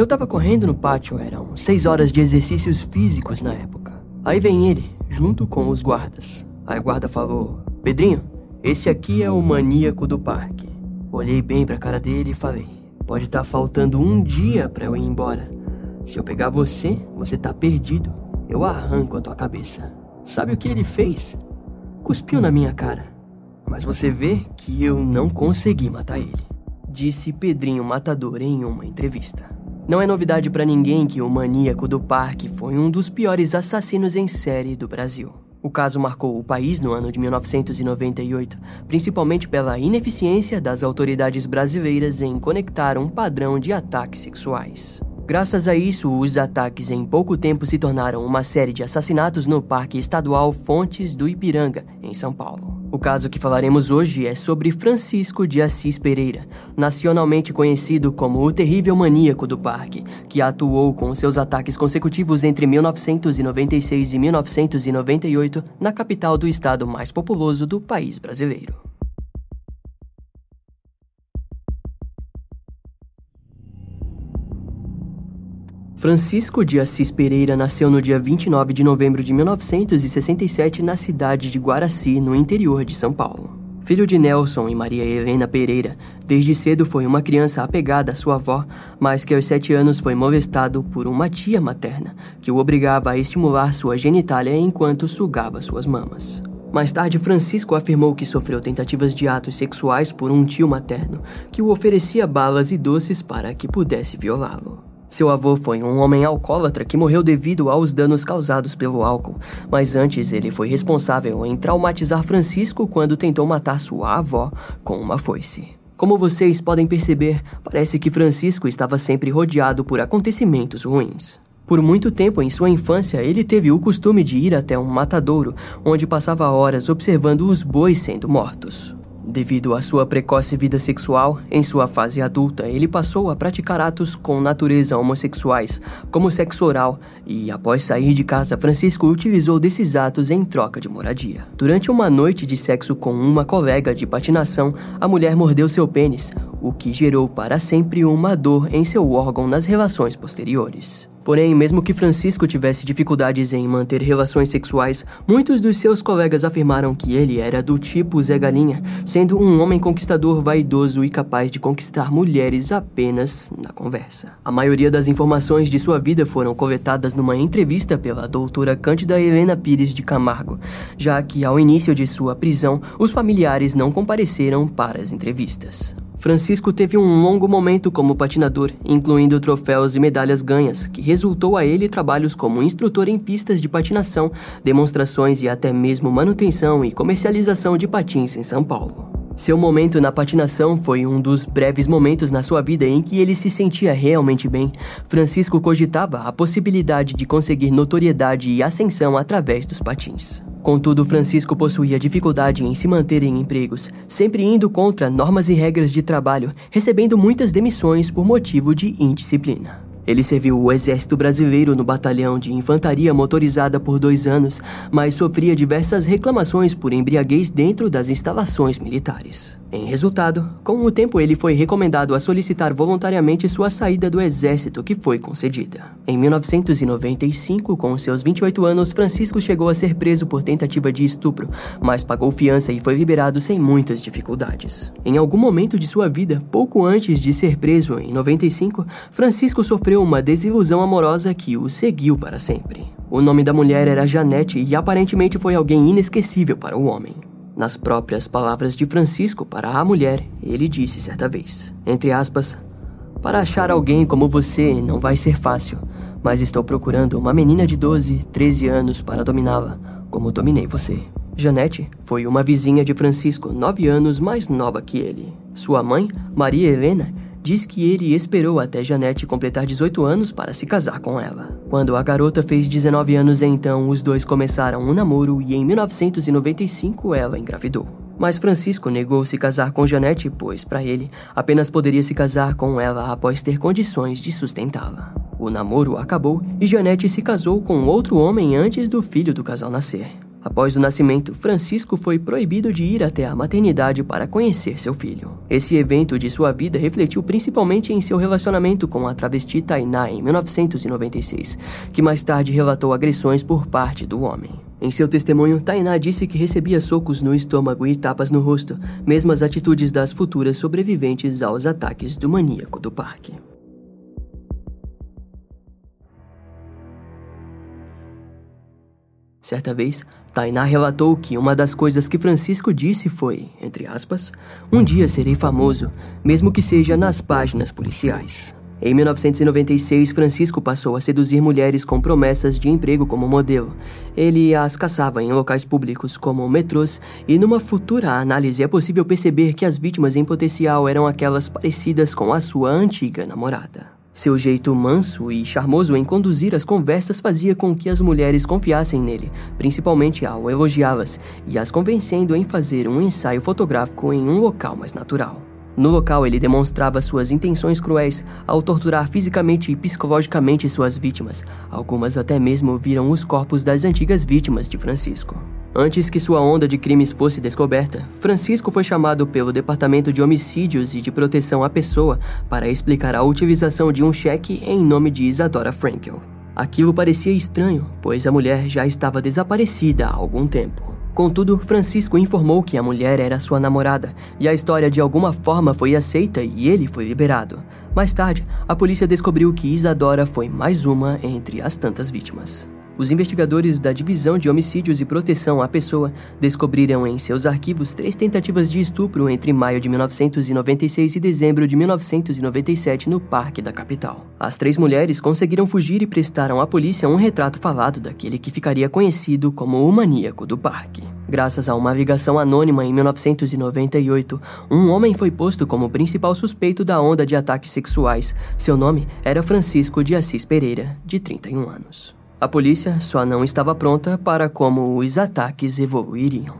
Eu tava correndo no pátio, eram seis horas de exercícios físicos na época. Aí vem ele, junto com os guardas. Aí o guarda falou: Pedrinho, esse aqui é o maníaco do parque. Olhei bem pra cara dele e falei: Pode estar tá faltando um dia para eu ir embora. Se eu pegar você, você tá perdido. Eu arranco a tua cabeça. Sabe o que ele fez? Cuspiu na minha cara. Mas você vê que eu não consegui matar ele. Disse Pedrinho Matador em uma entrevista. Não é novidade para ninguém que o maníaco do parque foi um dos piores assassinos em série do Brasil. O caso marcou o país no ano de 1998, principalmente pela ineficiência das autoridades brasileiras em conectar um padrão de ataques sexuais. Graças a isso, os ataques em pouco tempo se tornaram uma série de assassinatos no Parque Estadual Fontes do Ipiranga, em São Paulo. O caso que falaremos hoje é sobre Francisco de Assis Pereira, nacionalmente conhecido como o terrível maníaco do parque, que atuou com seus ataques consecutivos entre 1996 e 1998 na capital do estado mais populoso do país brasileiro. Francisco de Assis Pereira nasceu no dia 29 de novembro de 1967 na cidade de Guaraci, no interior de São Paulo. Filho de Nelson e Maria Helena Pereira, desde cedo foi uma criança apegada à sua avó, mas que aos sete anos foi molestado por uma tia materna, que o obrigava a estimular sua genitália enquanto sugava suas mamas. Mais tarde, Francisco afirmou que sofreu tentativas de atos sexuais por um tio materno, que o oferecia balas e doces para que pudesse violá-lo. Seu avô foi um homem alcoólatra que morreu devido aos danos causados pelo álcool, mas antes ele foi responsável em traumatizar Francisco quando tentou matar sua avó com uma foice. Como vocês podem perceber, parece que Francisco estava sempre rodeado por acontecimentos ruins. Por muito tempo em sua infância, ele teve o costume de ir até um matadouro, onde passava horas observando os bois sendo mortos. Devido à sua precoce vida sexual, em sua fase adulta, ele passou a praticar atos com natureza homossexuais, como sexo oral, e após sair de casa, Francisco utilizou desses atos em troca de moradia. Durante uma noite de sexo com uma colega de patinação, a mulher mordeu seu pênis, o que gerou para sempre uma dor em seu órgão nas relações posteriores. Porém, mesmo que Francisco tivesse dificuldades em manter relações sexuais, muitos dos seus colegas afirmaram que ele era do tipo Zé Galinha, sendo um homem conquistador vaidoso e capaz de conquistar mulheres apenas na conversa. A maioria das informações de sua vida foram coletadas numa entrevista pela doutora Cândida Helena Pires de Camargo, já que ao início de sua prisão, os familiares não compareceram para as entrevistas. Francisco teve um longo momento como patinador, incluindo troféus e medalhas ganhas, que resultou a ele trabalhos como instrutor em pistas de patinação, demonstrações e até mesmo manutenção e comercialização de patins em São Paulo. Seu momento na patinação foi um dos breves momentos na sua vida em que ele se sentia realmente bem. Francisco cogitava a possibilidade de conseguir notoriedade e ascensão através dos patins. Contudo, Francisco possuía dificuldade em se manter em empregos, sempre indo contra normas e regras de trabalho, recebendo muitas demissões por motivo de indisciplina. Ele serviu o exército brasileiro no batalhão de infantaria motorizada por dois anos, mas sofria diversas reclamações por embriaguez dentro das instalações militares. Em resultado, com o tempo ele foi recomendado a solicitar voluntariamente sua saída do exército, que foi concedida. Em 1995, com seus 28 anos, Francisco chegou a ser preso por tentativa de estupro, mas pagou fiança e foi liberado sem muitas dificuldades. Em algum momento de sua vida, pouco antes de ser preso em 95, Francisco sofreu uma desilusão amorosa que o seguiu para sempre. O nome da mulher era Janete e aparentemente foi alguém inesquecível para o homem. Nas próprias palavras de Francisco para a mulher, ele disse certa vez, entre aspas, para achar alguém como você não vai ser fácil, mas estou procurando uma menina de 12, 13 anos para dominá-la, como dominei você. Janete foi uma vizinha de Francisco, nove anos mais nova que ele. Sua mãe, Maria Helena, diz que ele esperou até Janete completar 18 anos para se casar com ela. Quando a garota fez 19 anos, então os dois começaram um namoro e em 1995 ela engravidou. Mas Francisco negou se casar com Janete, pois, para ele, apenas poderia se casar com ela após ter condições de sustentá-la. O namoro acabou e Janete se casou com outro homem antes do filho do casal nascer. Após o nascimento, Francisco foi proibido de ir até a maternidade para conhecer seu filho. Esse evento de sua vida refletiu principalmente em seu relacionamento com a travesti Tainá em 1996, que mais tarde relatou agressões por parte do homem. Em seu testemunho, Tainá disse que recebia socos no estômago e tapas no rosto, mesmas atitudes das futuras sobreviventes aos ataques do maníaco do parque. Certa vez, Tainá relatou que uma das coisas que Francisco disse foi, entre aspas, um dia serei famoso, mesmo que seja nas páginas policiais. Em 1996, Francisco passou a seduzir mulheres com promessas de emprego como modelo. Ele as caçava em locais públicos como metrôs, e numa futura análise é possível perceber que as vítimas em potencial eram aquelas parecidas com a sua antiga namorada. Seu jeito manso e charmoso em conduzir as conversas fazia com que as mulheres confiassem nele, principalmente ao elogiá-las e as convencendo em fazer um ensaio fotográfico em um local mais natural. No local, ele demonstrava suas intenções cruéis ao torturar fisicamente e psicologicamente suas vítimas. Algumas até mesmo viram os corpos das antigas vítimas de Francisco. Antes que sua onda de crimes fosse descoberta, Francisco foi chamado pelo Departamento de Homicídios e de Proteção à Pessoa para explicar a utilização de um cheque em nome de Isadora Frankel. Aquilo parecia estranho, pois a mulher já estava desaparecida há algum tempo. Contudo, Francisco informou que a mulher era sua namorada e a história de alguma forma foi aceita e ele foi liberado. Mais tarde, a polícia descobriu que Isadora foi mais uma entre as tantas vítimas. Os investigadores da Divisão de Homicídios e Proteção à Pessoa descobriram em seus arquivos três tentativas de estupro entre maio de 1996 e dezembro de 1997 no parque da capital. As três mulheres conseguiram fugir e prestaram à polícia um retrato falado daquele que ficaria conhecido como o maníaco do parque. Graças a uma ligação anônima em 1998, um homem foi posto como principal suspeito da onda de ataques sexuais. Seu nome era Francisco de Assis Pereira, de 31 anos. A polícia só não estava pronta para como os ataques evoluiriam.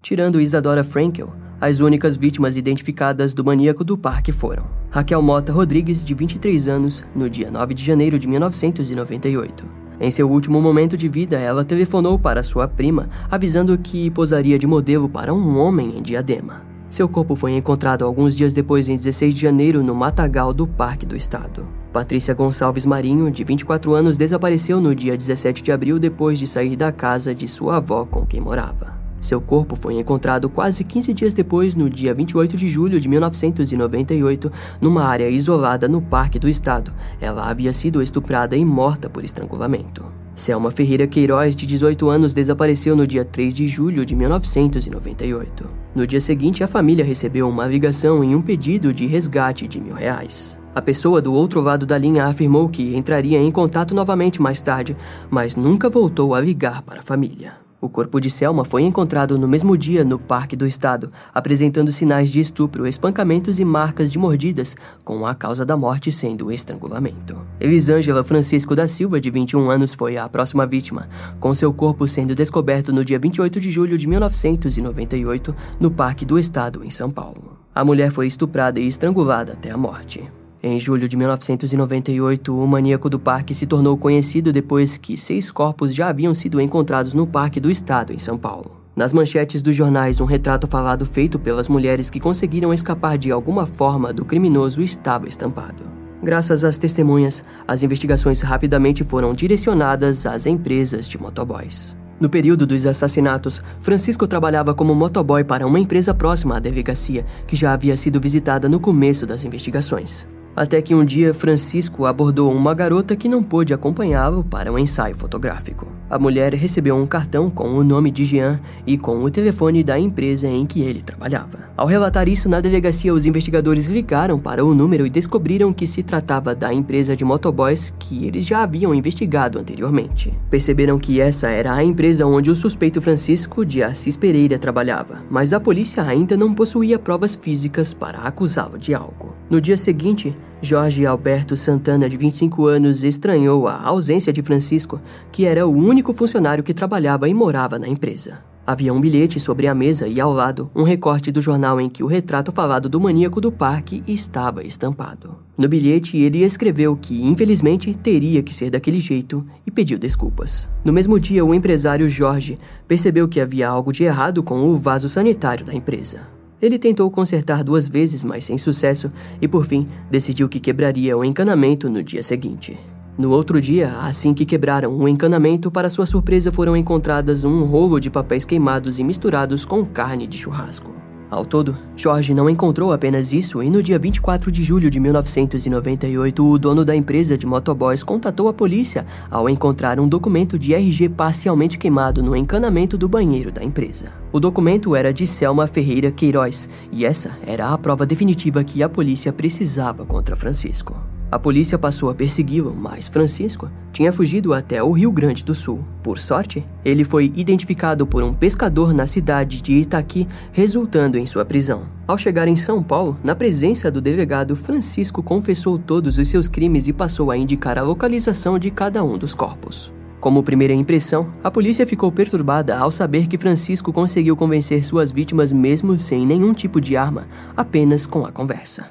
Tirando Isadora Frankel, as únicas vítimas identificadas do maníaco do parque foram Raquel Mota Rodrigues, de 23 anos, no dia 9 de janeiro de 1998. Em seu último momento de vida, ela telefonou para sua prima, avisando que posaria de modelo para um homem em diadema. Seu corpo foi encontrado alguns dias depois, em 16 de janeiro, no matagal do Parque do Estado. Patrícia Gonçalves Marinho, de 24 anos, desapareceu no dia 17 de abril depois de sair da casa de sua avó com quem morava. Seu corpo foi encontrado quase 15 dias depois, no dia 28 de julho de 1998, numa área isolada no Parque do Estado. Ela havia sido estuprada e morta por estrangulamento. Selma Ferreira Queiroz, de 18 anos, desapareceu no dia 3 de julho de 1998. No dia seguinte, a família recebeu uma ligação em um pedido de resgate de mil reais. A pessoa do outro lado da linha afirmou que entraria em contato novamente mais tarde, mas nunca voltou a ligar para a família. O corpo de Selma foi encontrado no mesmo dia no Parque do Estado, apresentando sinais de estupro, espancamentos e marcas de mordidas, com a causa da morte sendo o estrangulamento. Elisângela Francisco da Silva, de 21 anos, foi a próxima vítima, com seu corpo sendo descoberto no dia 28 de julho de 1998 no Parque do Estado, em São Paulo. A mulher foi estuprada e estrangulada até a morte. Em julho de 1998, o maníaco do parque se tornou conhecido depois que seis corpos já haviam sido encontrados no Parque do Estado, em São Paulo. Nas manchetes dos jornais, um retrato falado feito pelas mulheres que conseguiram escapar de alguma forma do criminoso estava estampado. Graças às testemunhas, as investigações rapidamente foram direcionadas às empresas de motoboys. No período dos assassinatos, Francisco trabalhava como motoboy para uma empresa próxima à delegacia, que já havia sido visitada no começo das investigações. Até que um dia Francisco abordou uma garota que não pôde acompanhá-lo para um ensaio fotográfico. A mulher recebeu um cartão com o nome de Jean e com o telefone da empresa em que ele trabalhava. Ao relatar isso na delegacia, os investigadores ligaram para o número e descobriram que se tratava da empresa de motoboys que eles já haviam investigado anteriormente. Perceberam que essa era a empresa onde o suspeito Francisco de Assis Pereira trabalhava, mas a polícia ainda não possuía provas físicas para acusá-lo de algo. No dia seguinte, Jorge Alberto Santana, de 25 anos, estranhou a ausência de Francisco, que era o único funcionário que trabalhava e morava na empresa. Havia um bilhete sobre a mesa e ao lado um recorte do jornal em que o retrato falado do maníaco do parque estava estampado. No bilhete, ele escreveu que, infelizmente, teria que ser daquele jeito e pediu desculpas. No mesmo dia, o empresário Jorge percebeu que havia algo de errado com o vaso sanitário da empresa. Ele tentou consertar duas vezes, mas sem sucesso, e por fim decidiu que quebraria o encanamento no dia seguinte. No outro dia, assim que quebraram o encanamento, para sua surpresa foram encontradas um rolo de papéis queimados e misturados com carne de churrasco. Ao todo, Jorge não encontrou apenas isso e no dia 24 de julho de 1998, o dono da empresa de motoboys contatou a polícia ao encontrar um documento de RG parcialmente queimado no encanamento do banheiro da empresa. O documento era de Selma Ferreira Queiroz e essa era a prova definitiva que a polícia precisava contra Francisco. A polícia passou a persegui-lo, mas Francisco tinha fugido até o Rio Grande do Sul. Por sorte, ele foi identificado por um pescador na cidade de Itaqui, resultando em sua prisão. Ao chegar em São Paulo, na presença do delegado, Francisco confessou todos os seus crimes e passou a indicar a localização de cada um dos corpos. Como primeira impressão, a polícia ficou perturbada ao saber que Francisco conseguiu convencer suas vítimas mesmo sem nenhum tipo de arma, apenas com a conversa.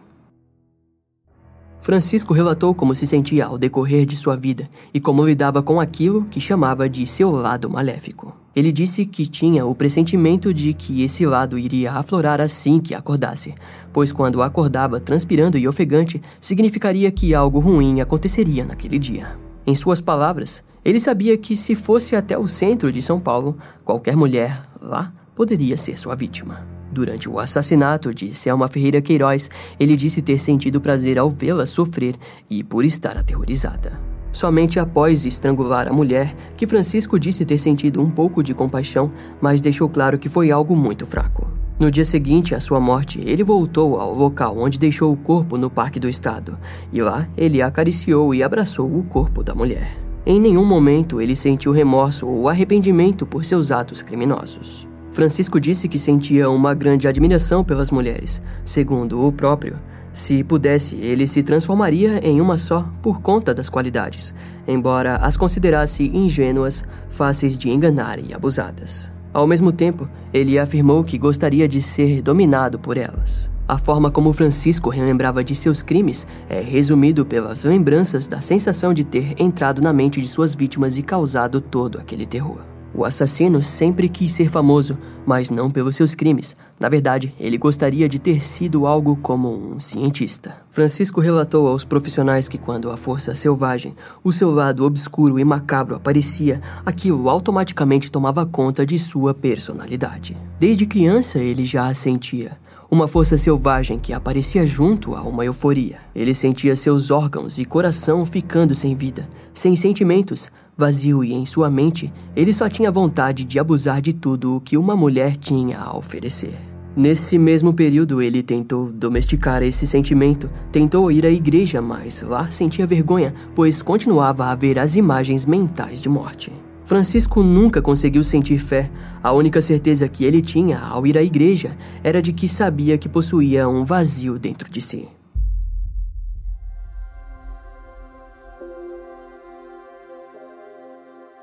Francisco relatou como se sentia ao decorrer de sua vida e como lidava com aquilo que chamava de seu lado maléfico. Ele disse que tinha o pressentimento de que esse lado iria aflorar assim que acordasse, pois quando acordava transpirando e ofegante, significaria que algo ruim aconteceria naquele dia. Em suas palavras, ele sabia que se fosse até o centro de São Paulo, qualquer mulher lá poderia ser sua vítima. Durante o assassinato de Selma Ferreira Queiroz, ele disse ter sentido prazer ao vê-la sofrer e por estar aterrorizada. Somente após estrangular a mulher, que Francisco disse ter sentido um pouco de compaixão, mas deixou claro que foi algo muito fraco. No dia seguinte à sua morte, ele voltou ao local onde deixou o corpo no Parque do Estado, e lá ele acariciou e abraçou o corpo da mulher. Em nenhum momento ele sentiu remorso ou arrependimento por seus atos criminosos. Francisco disse que sentia uma grande admiração pelas mulheres. Segundo o próprio, se pudesse, ele se transformaria em uma só por conta das qualidades, embora as considerasse ingênuas, fáceis de enganar e abusadas. Ao mesmo tempo, ele afirmou que gostaria de ser dominado por elas. A forma como Francisco relembrava de seus crimes é resumido pelas lembranças da sensação de ter entrado na mente de suas vítimas e causado todo aquele terror. O assassino sempre quis ser famoso, mas não pelos seus crimes. Na verdade, ele gostaria de ter sido algo como um cientista. Francisco relatou aos profissionais que quando a força selvagem, o seu lado obscuro e macabro aparecia, aquilo automaticamente tomava conta de sua personalidade. Desde criança ele já a sentia. Uma força selvagem que aparecia junto a uma euforia. Ele sentia seus órgãos e coração ficando sem vida, sem sentimentos, vazio e em sua mente, ele só tinha vontade de abusar de tudo o que uma mulher tinha a oferecer. Nesse mesmo período, ele tentou domesticar esse sentimento, tentou ir à igreja, mas lá sentia vergonha, pois continuava a ver as imagens mentais de morte. Francisco nunca conseguiu sentir fé. A única certeza que ele tinha ao ir à igreja era de que sabia que possuía um vazio dentro de si.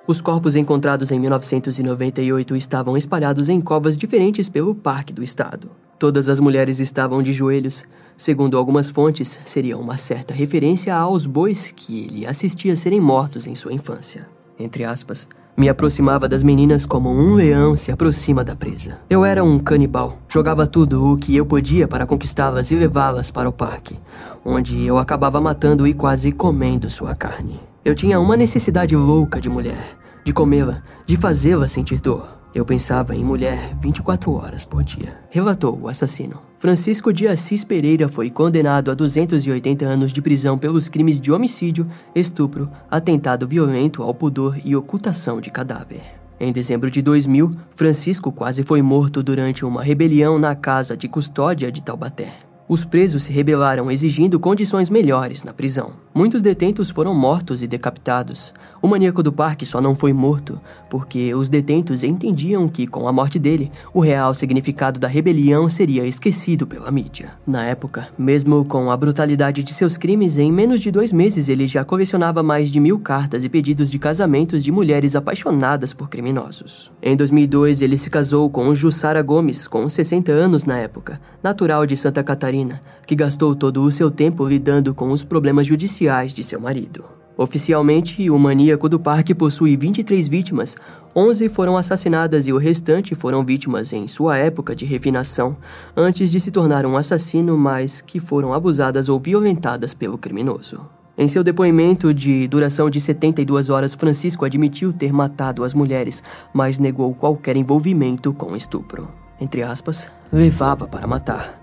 Os corpos encontrados em 1998 estavam espalhados em covas diferentes pelo Parque do Estado. Todas as mulheres estavam de joelhos. Segundo algumas fontes, seria uma certa referência aos bois que ele assistia serem mortos em sua infância entre aspas, me aproximava das meninas como um leão se aproxima da presa. Eu era um canibal. Jogava tudo o que eu podia para conquistá-las e levá-las para o parque, onde eu acabava matando e quase comendo sua carne. Eu tinha uma necessidade louca de mulher, de comê-la, de fazê-la sentir dor. Eu pensava em mulher 24 horas por dia, relatou o assassino. Francisco de Assis Pereira foi condenado a 280 anos de prisão pelos crimes de homicídio, estupro, atentado violento ao pudor e ocultação de cadáver. Em dezembro de 2000, Francisco quase foi morto durante uma rebelião na casa de custódia de Taubaté. Os presos se rebelaram exigindo condições melhores na prisão. Muitos detentos foram mortos e decapitados. O maníaco do parque só não foi morto porque os detentos entendiam que, com a morte dele, o real significado da rebelião seria esquecido pela mídia. Na época, mesmo com a brutalidade de seus crimes, em menos de dois meses ele já colecionava mais de mil cartas e pedidos de casamentos de mulheres apaixonadas por criminosos. Em 2002, ele se casou com Jussara Gomes, com 60 anos na época, natural de Santa Catarina que gastou todo o seu tempo lidando com os problemas judiciais de seu marido. Oficialmente, o maníaco do parque possui 23 vítimas, 11 foram assassinadas e o restante foram vítimas em sua época de refinação, antes de se tornar um assassino, mas que foram abusadas ou violentadas pelo criminoso. Em seu depoimento de duração de 72 horas, Francisco admitiu ter matado as mulheres, mas negou qualquer envolvimento com estupro. Entre aspas, levava para matar.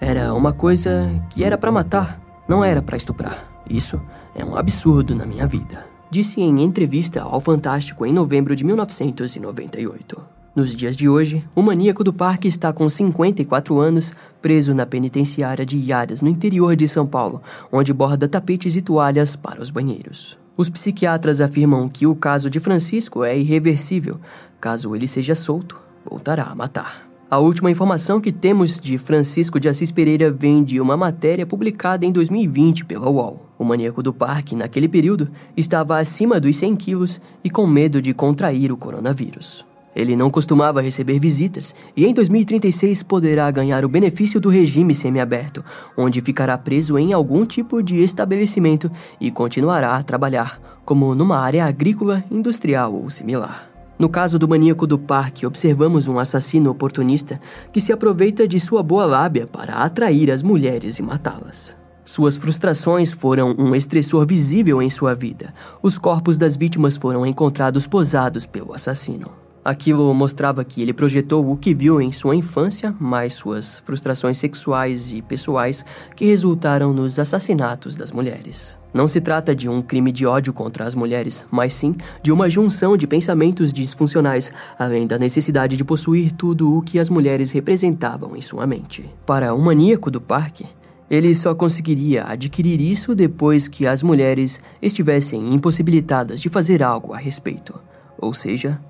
Era uma coisa que era para matar, não era para estuprar. Isso é um absurdo na minha vida. Disse em entrevista ao Fantástico em novembro de 1998. Nos dias de hoje, o maníaco do parque está com 54 anos, preso na penitenciária de Iaras, no interior de São Paulo, onde borda tapetes e toalhas para os banheiros. Os psiquiatras afirmam que o caso de Francisco é irreversível. Caso ele seja solto, voltará a matar. A última informação que temos de Francisco de Assis Pereira vem de uma matéria publicada em 2020 pela UOL. O maníaco do parque, naquele período, estava acima dos 100 quilos e com medo de contrair o coronavírus. Ele não costumava receber visitas e em 2036 poderá ganhar o benefício do regime semiaberto, onde ficará preso em algum tipo de estabelecimento e continuará a trabalhar, como numa área agrícola, industrial ou similar. No caso do maníaco do parque, observamos um assassino oportunista que se aproveita de sua boa lábia para atrair as mulheres e matá-las. Suas frustrações foram um estressor visível em sua vida. Os corpos das vítimas foram encontrados posados pelo assassino. Aquilo mostrava que ele projetou o que viu em sua infância, mais suas frustrações sexuais e pessoais que resultaram nos assassinatos das mulheres. Não se trata de um crime de ódio contra as mulheres, mas sim de uma junção de pensamentos disfuncionais, além da necessidade de possuir tudo o que as mulheres representavam em sua mente. Para um maníaco do parque, ele só conseguiria adquirir isso depois que as mulheres estivessem impossibilitadas de fazer algo a respeito, ou seja,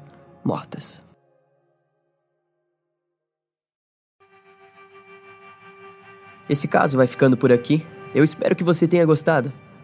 mortas. Esse caso vai ficando por aqui. Eu espero que você tenha gostado.